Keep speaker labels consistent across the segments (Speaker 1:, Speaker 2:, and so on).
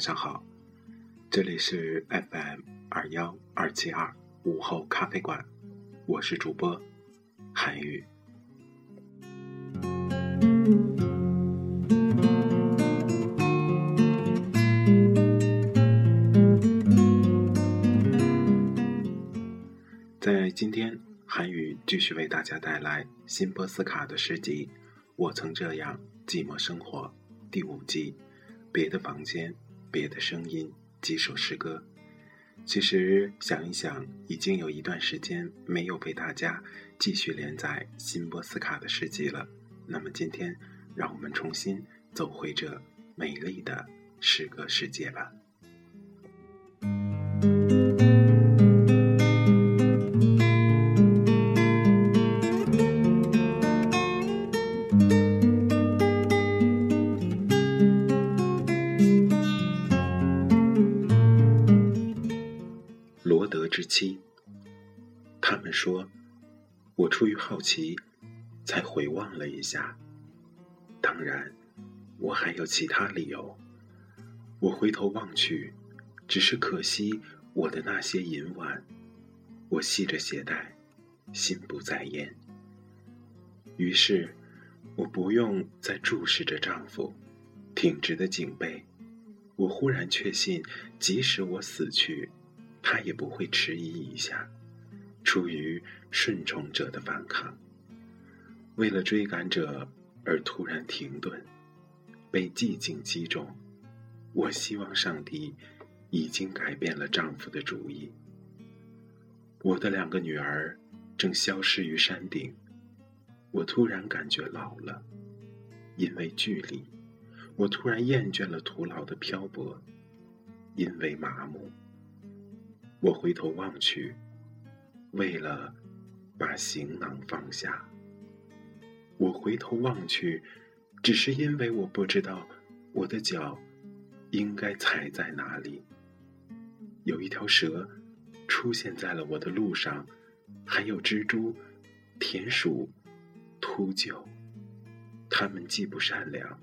Speaker 1: 晚上好，这里是 FM 二幺二七二午后咖啡馆，我是主播韩宇。在今天，韩宇继续为大家带来辛波斯卡的诗集《我曾这样寂寞生活》。第五季，别的房间，别的声音，几首诗歌。其实想一想，已经有一段时间没有被大家继续连载新波斯卡的诗集了。那么今天，让我们重新走回这美丽的诗歌世界吧。之妻，他们说，我出于好奇，才回望了一下。当然，我还有其他理由。我回头望去，只是可惜我的那些银碗。我系着鞋带，心不在焉。于是，我不用再注视着丈夫挺直的颈背。我忽然确信，即使我死去。他也不会迟疑一下，出于顺从者的反抗，为了追赶者而突然停顿，被寂静击中。我希望上帝已经改变了丈夫的主意。我的两个女儿正消失于山顶，我突然感觉老了，因为距离；我突然厌倦了徒劳的漂泊，因为麻木。我回头望去，为了把行囊放下。我回头望去，只是因为我不知道我的脚应该踩在哪里。有一条蛇出现在了我的路上，还有蜘蛛、田鼠、秃鹫，它们既不善良，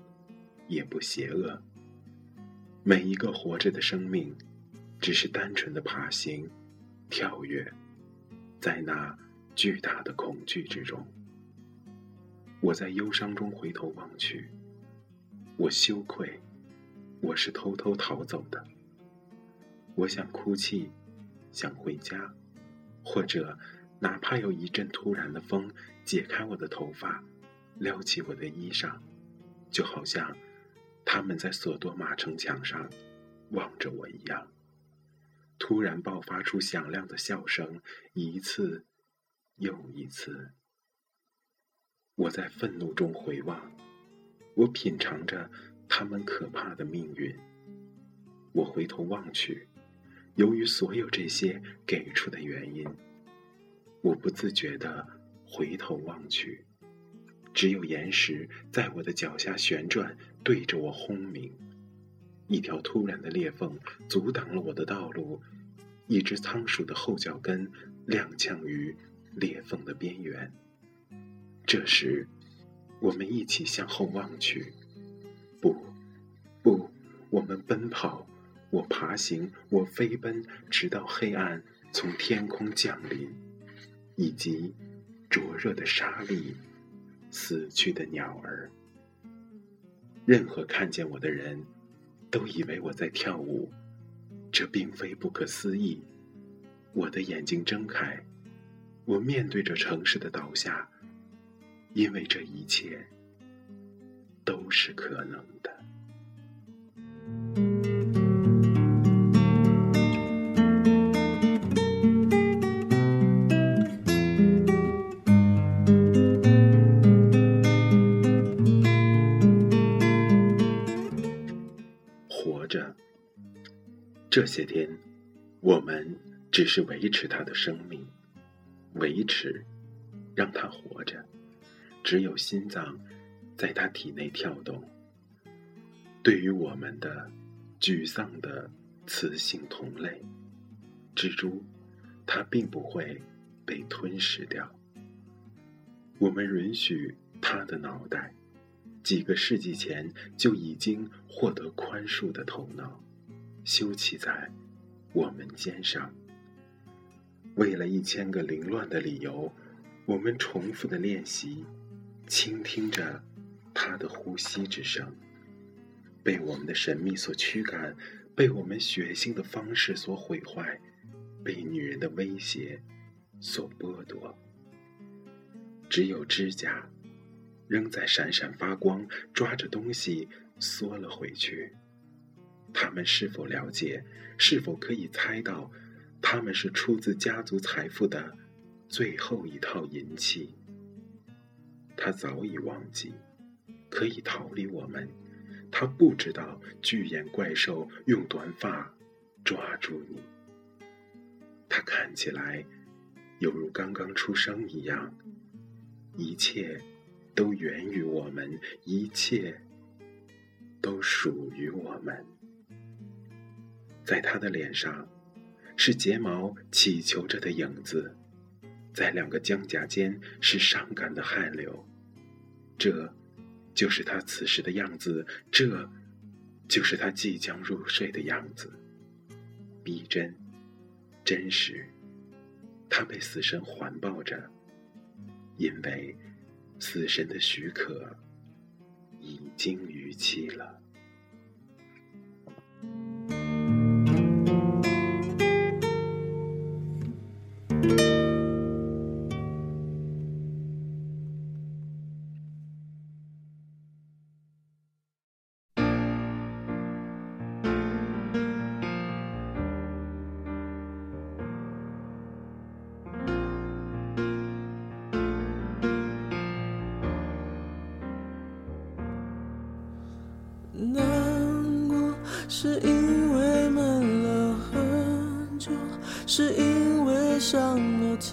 Speaker 1: 也不邪恶。每一个活着的生命。只是单纯的爬行、跳跃，在那巨大的恐惧之中，我在忧伤中回头望去，我羞愧，我是偷偷逃走的。我想哭泣，想回家，或者哪怕有一阵突然的风解开我的头发，撩起我的衣裳，就好像他们在索多玛城墙上望着我一样。突然爆发出响亮的笑声，一次又一次。我在愤怒中回望，我品尝着他们可怕的命运。我回头望去，由于所有这些给出的原因，我不自觉地回头望去，只有岩石在我的脚下旋转，对着我轰鸣。一条突然的裂缝阻挡了我的道路，一只仓鼠的后脚跟踉跄于裂缝的边缘。这时，我们一起向后望去。不，不，我们奔跑，我爬行，我飞奔，直到黑暗从天空降临，以及灼热的沙粒，死去的鸟儿。任何看见我的人，都以为我在跳舞。这并非不可思议。我的眼睛睁开，我面对着城市的倒下，因为这一切都是可能的。这些天，我们只是维持他的生命，维持，让他活着。只有心脏在他体内跳动。对于我们的沮丧的雌性同类蜘蛛，它并不会被吞噬掉。我们允许他的脑袋，几个世纪前就已经获得宽恕的头脑。休憩在我们肩上。为了一千个凌乱的理由，我们重复的练习，倾听着他的呼吸之声。被我们的神秘所驱赶，被我们血腥的方式所毁坏，被女人的威胁所剥夺。只有指甲仍在闪闪发光，抓着东西缩了回去。他们是否了解？是否可以猜到？他们是出自家族财富的最后一套银器。他早已忘记可以逃离我们。他不知道巨眼怪兽用短发抓住你。他看起来犹如刚刚出生一样。一切都源于我们，一切都属于我们。在他的脸上，是睫毛乞求着的影子；在两个僵甲间是伤感的汗流。这，就是他此时的样子；这，就是他即将入睡的样子。逼真，真实。他被死神环抱着，因为死神的许可已经逾期了。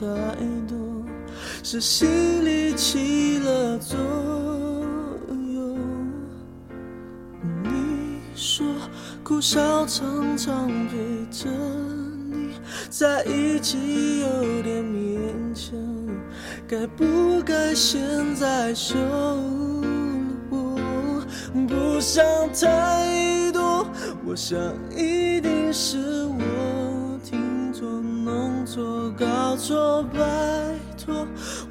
Speaker 2: 太多，是心里起了作用。你说苦笑常常陪着你在一起有点勉强，该不该现在说？不想太多，我想一定是我、弄错、搞错，拜托，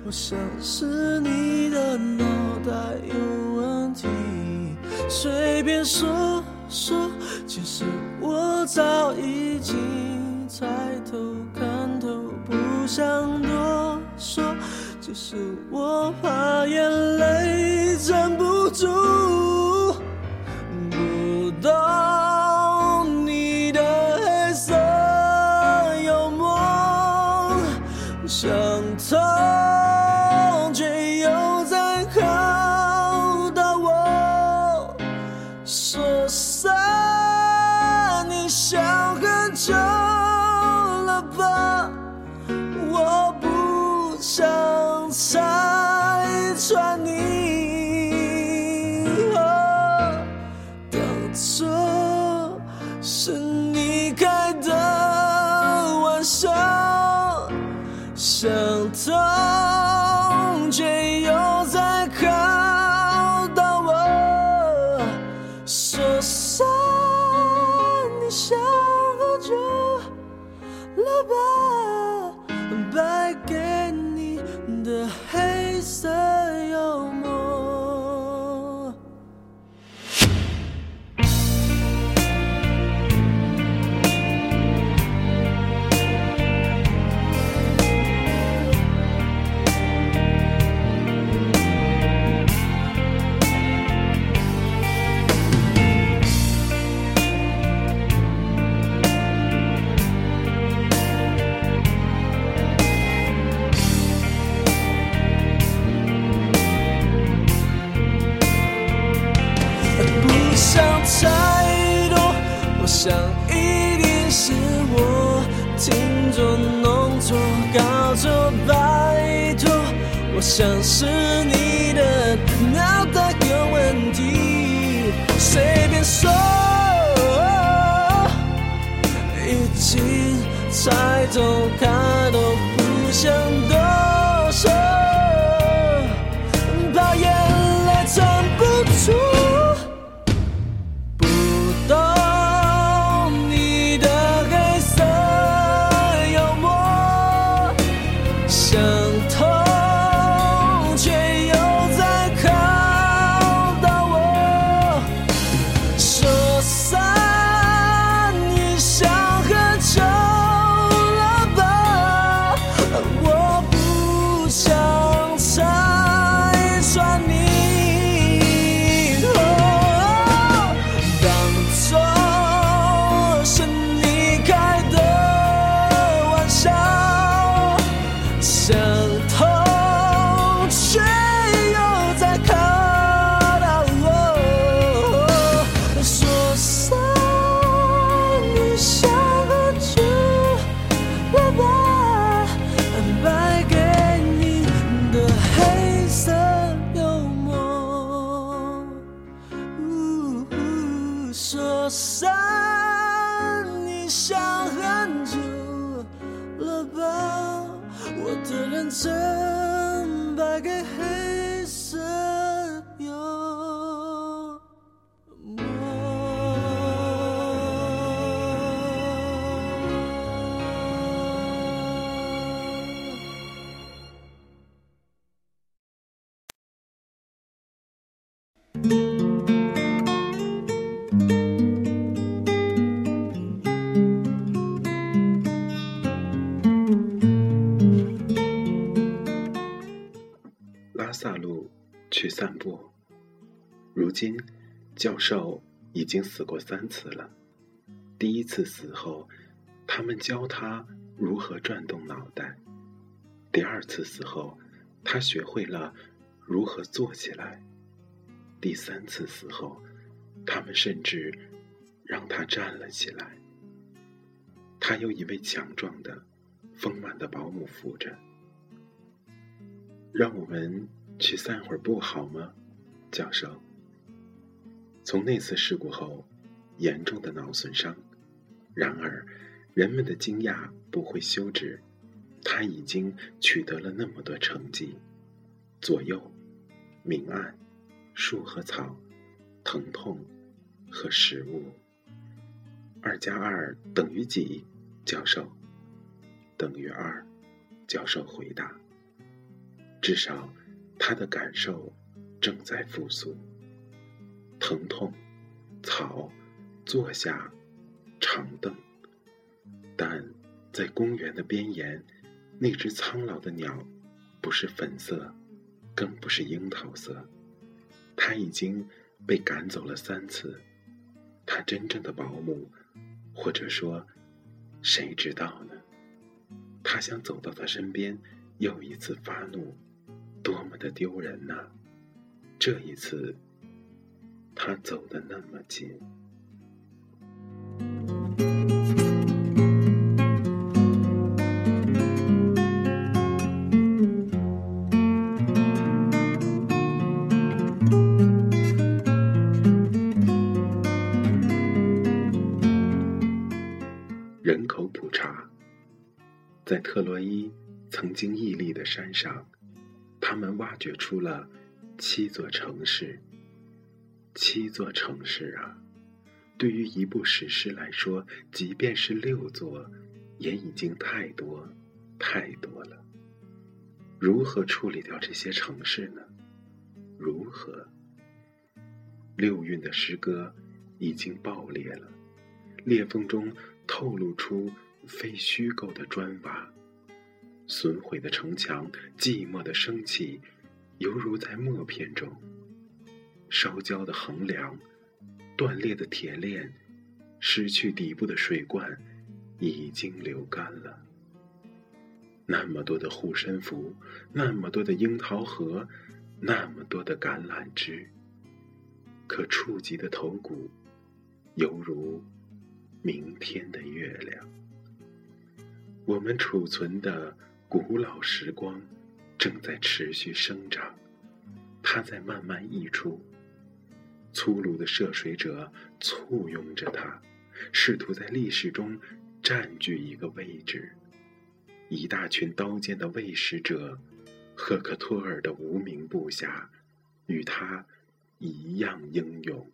Speaker 2: 我想是你的脑袋有问题，随便说说，其实我早已经猜透、看透，不想多说，只是我怕眼泪站不住。像是。把？我的认真败给黑
Speaker 1: 今，教授已经死过三次了。第一次死后，他们教他如何转动脑袋；第二次死后，他学会了如何坐起来；第三次死后，他们甚至让他站了起来。他有一位强壮的、丰满的保姆扶着。让我们去散会儿步好吗，教授？从那次事故后，严重的脑损伤。然而，人们的惊讶不会休止。他已经取得了那么多成绩：左右、明暗、树和草、疼痛和食物。二加二等于几？教授。等于二。教授回答。至少，他的感受正在复苏。疼痛，草，坐下，长凳。但在公园的边沿，那只苍老的鸟，不是粉色，更不是樱桃色。它已经被赶走了三次。它真正的保姆，或者说，谁知道呢？他想走到他身边，又一次发怒。多么的丢人呐！这一次，他走得那么近。人口普查，在特洛伊曾经屹立的山上。他们挖掘出了七座城市，七座城市啊！对于一部史诗来说，即便是六座，也已经太多，太多了。如何处理掉这些城市呢？如何？六韵的诗歌已经爆裂了，裂缝中透露出非虚构的砖瓦。损毁的城墙，寂寞的生气，犹如在默片中。烧焦的横梁，断裂的铁链，失去底部的水罐，已经流干了。那么多的护身符，那么多的樱桃核，那么多的橄榄枝，可触及的头骨，犹如明天的月亮。我们储存的古老时光正在持续生长，它在慢慢溢出。粗鲁的涉水者簇拥着它，试图在历史中占据一个位置。一大群刀剑的卫食者，赫克托尔的无名部下，与他一样英勇。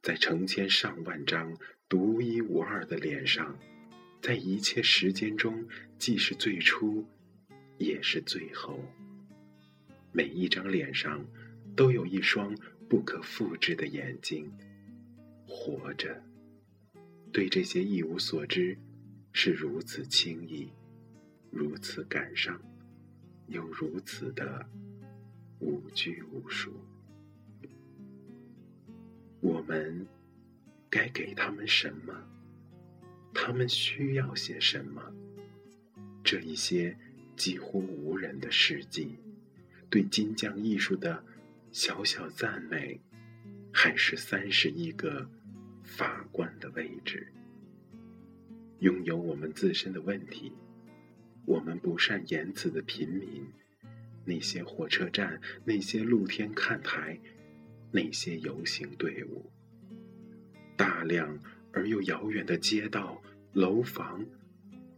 Speaker 1: 在成千上万张独一无二的脸上，在一切时间中，既是最初，也是最后。每一张脸上，都有一双不可复制的眼睛。活着，对这些一无所知。是如此轻易，如此感伤，又如此的无拘无束。我们该给他们什么？他们需要些什么？这一些几乎无人的事迹，对金匠艺术的小小赞美，还是三十一个法官的位置？拥有我们自身的问题，我们不善言辞的平民，那些火车站，那些露天看台，那些游行队伍，大量而又遥远的街道、楼房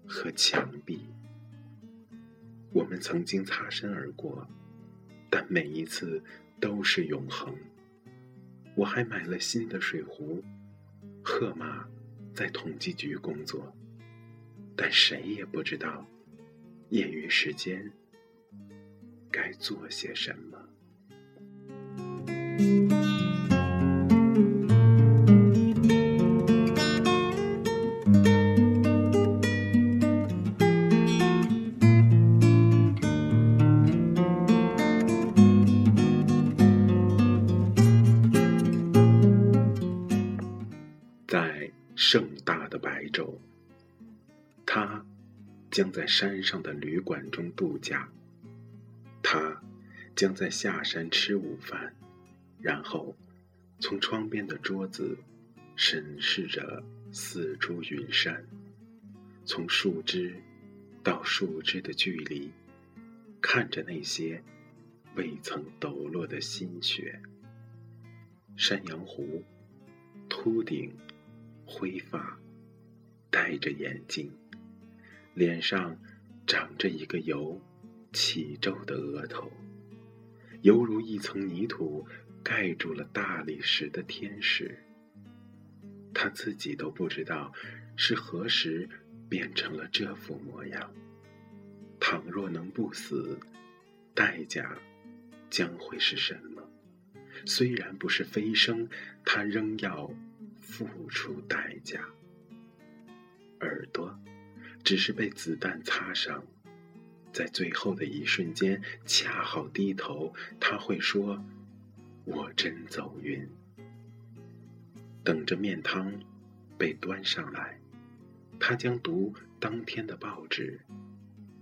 Speaker 1: 和墙壁，我们曾经擦身而过，但每一次都是永恒。我还买了新的水壶，赫马。在统计局工作，但谁也不知道业余时间该做些什么。将在山上的旅馆中度假。他将在下山吃午饭，然后从窗边的桌子审视着四株云杉，从树枝到树枝的距离，看着那些未曾抖落的新雪。山羊湖，秃顶。灰发，戴着眼镜，脸上长着一个由起皱的额头，犹如一层泥土盖住了大理石的天使。他自己都不知道是何时变成了这副模样。倘若能不死，代价将会是什么？虽然不是飞升，他仍要。付出代价，耳朵只是被子弹擦伤，在最后的一瞬间，恰好低头，他会说：“我真走运。”等着面汤被端上来，他将读当天的报纸，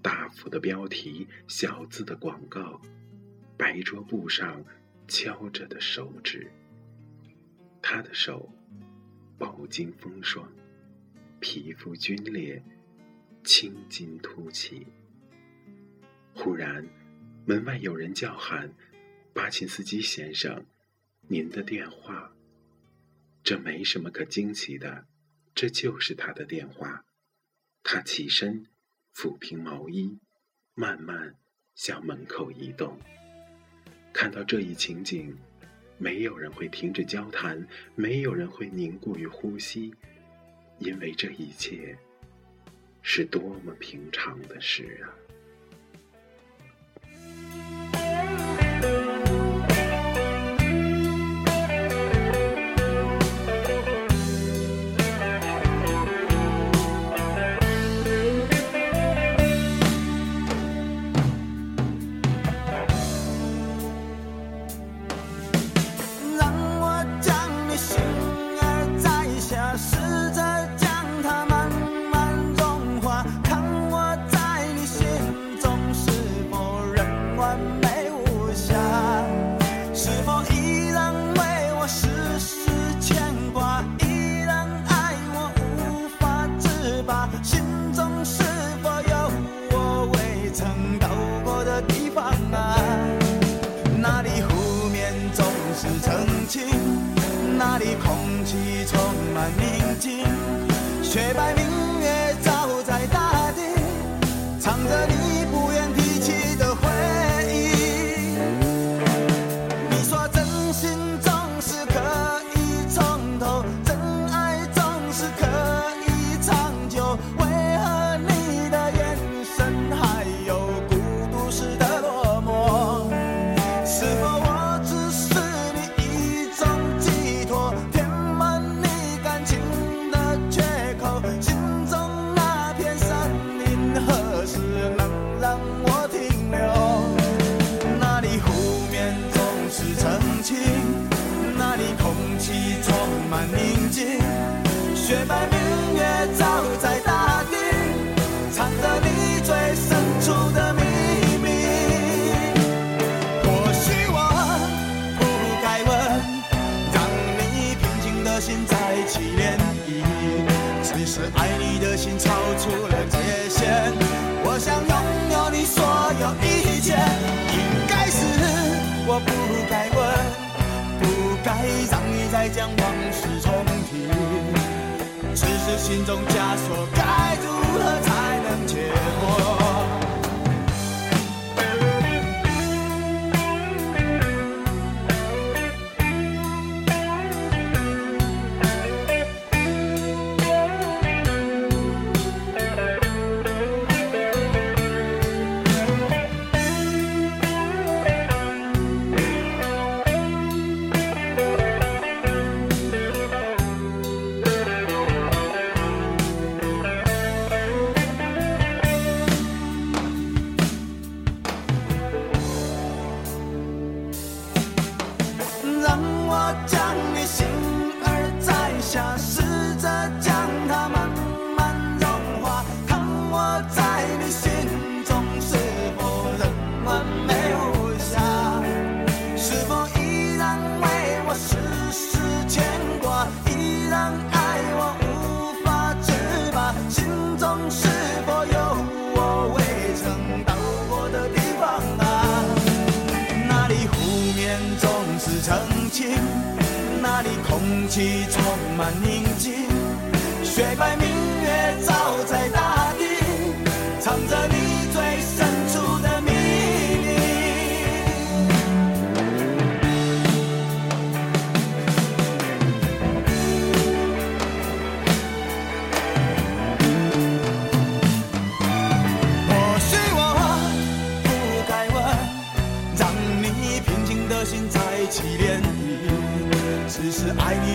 Speaker 1: 大幅的标题，小字的广告，白桌布上敲着的手指，他的手。饱经风霜，皮肤皲裂，青筋凸起。忽然，门外有人叫喊：“巴琴斯基先生，您的电话。”这没什么可惊奇的，这就是他的电话。他起身，抚平毛衣，慢慢向门口移动。看到这一情景。没有人会停止交谈，没有人会凝固于呼吸，因为这一切是多么平常的事啊！
Speaker 3: 里空气充满宁静，雪白明月照在大。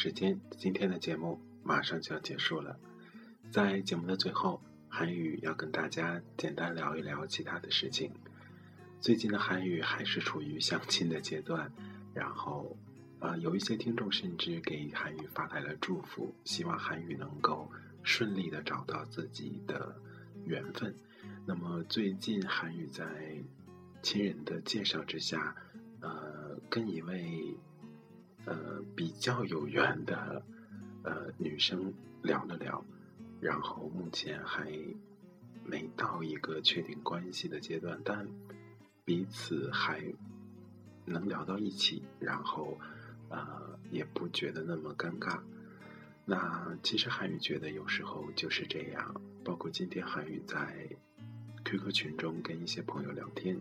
Speaker 1: 时间，今天的节目马上就要结束了。在节目的最后，韩语要跟大家简单聊一聊其他的事情。最近的韩语还是处于相亲的阶段，然后，呃，有一些听众甚至给韩语发来了祝福，希望韩语能够顺利的找到自己的缘分。那么最近韩语在亲人的介绍之下，呃，跟一位呃比较有缘的呃女生聊了聊，然后目前还没到一个确定关系的阶段，但。彼此还能聊到一起，然后呃也不觉得那么尴尬。那其实韩语觉得有时候就是这样，包括今天韩语在 QQ 群中跟一些朋友聊天，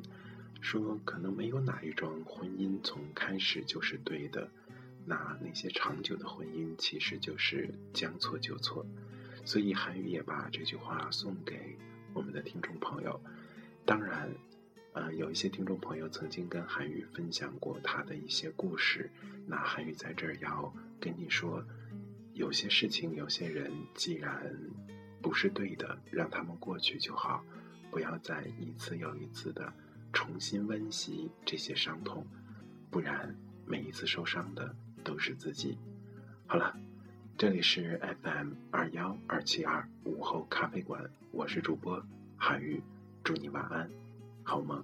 Speaker 1: 说可能没有哪一桩婚姻从开始就是对的，那那些长久的婚姻其实就是将错就错。所以韩语也把这句话送给我们的听众朋友，当然。呃，有一些听众朋友曾经跟韩宇分享过他的一些故事，那韩宇在这儿要跟你说，有些事情、有些人，既然不是对的，让他们过去就好，不要再一次又一次的重新温习这些伤痛，不然每一次受伤的都是自己。好了，这里是 FM 二幺二七二午后咖啡馆，我是主播韩玉，祝你晚安。好吗？